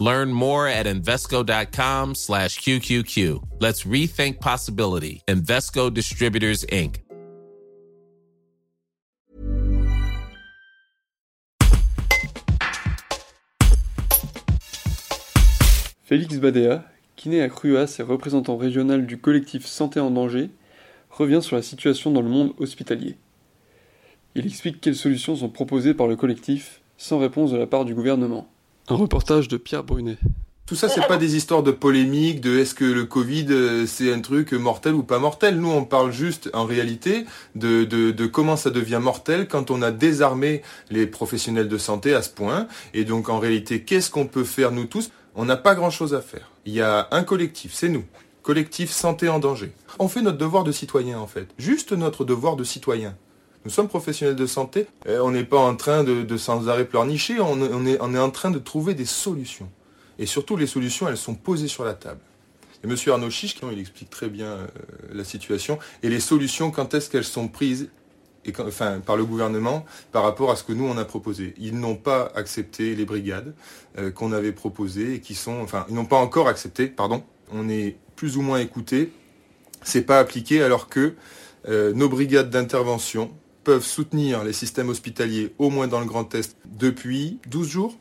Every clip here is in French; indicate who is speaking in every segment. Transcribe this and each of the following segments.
Speaker 1: Learn more at Invesco.com slash QQQ. Let's rethink possibility. Invesco Distributors, Inc.
Speaker 2: Félix Badea, kiné à Cruas et représentant régional du collectif Santé en danger, revient sur la situation dans le monde hospitalier. Il explique quelles solutions sont proposées par le collectif, sans réponse de la part du gouvernement. Un reportage de Pierre Brunet.
Speaker 3: Tout ça, c'est pas des histoires de polémique, de est-ce que le Covid euh, c'est un truc mortel ou pas mortel. Nous, on parle juste, en réalité, de, de, de, comment ça devient mortel quand on a désarmé les professionnels de santé à ce point. Et donc, en réalité, qu'est-ce qu'on peut faire nous tous? On n'a pas grand-chose à faire. Il y a un collectif, c'est nous. Collectif Santé en danger. On fait notre devoir de citoyen, en fait. Juste notre devoir de citoyen. Nous sommes professionnels de santé, on n'est pas en train de, de sans arrêt pleurnicher, on, on, est, en train de trouver des solutions. Et surtout, les solutions, elles sont posées sur la table. Et M. Arnaud Chiche, il explique très bien euh, la situation, et les solutions, quand est-ce qu'elles sont prises enfin, par le gouvernement par rapport à ce que nous, on a proposé. Ils n'ont pas accepté les brigades euh, qu'on avait proposées et qui sont... Enfin, ils n'ont pas encore accepté, pardon. On est plus ou moins écouté. C'est pas appliqué alors que euh, nos brigades d'intervention peuvent soutenir les systèmes hospitaliers, au moins dans le Grand Est, depuis 12 jours.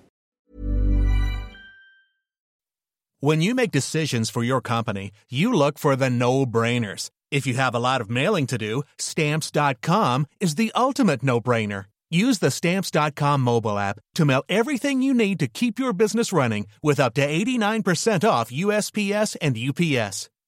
Speaker 4: When you make decisions for your company, you look for the no-brainers. If you have a lot of mailing to do, stamps.com is the ultimate no-brainer. Use the stamps.com mobile app to mail everything you need to keep your business running with up to 89% off USPS and UPS.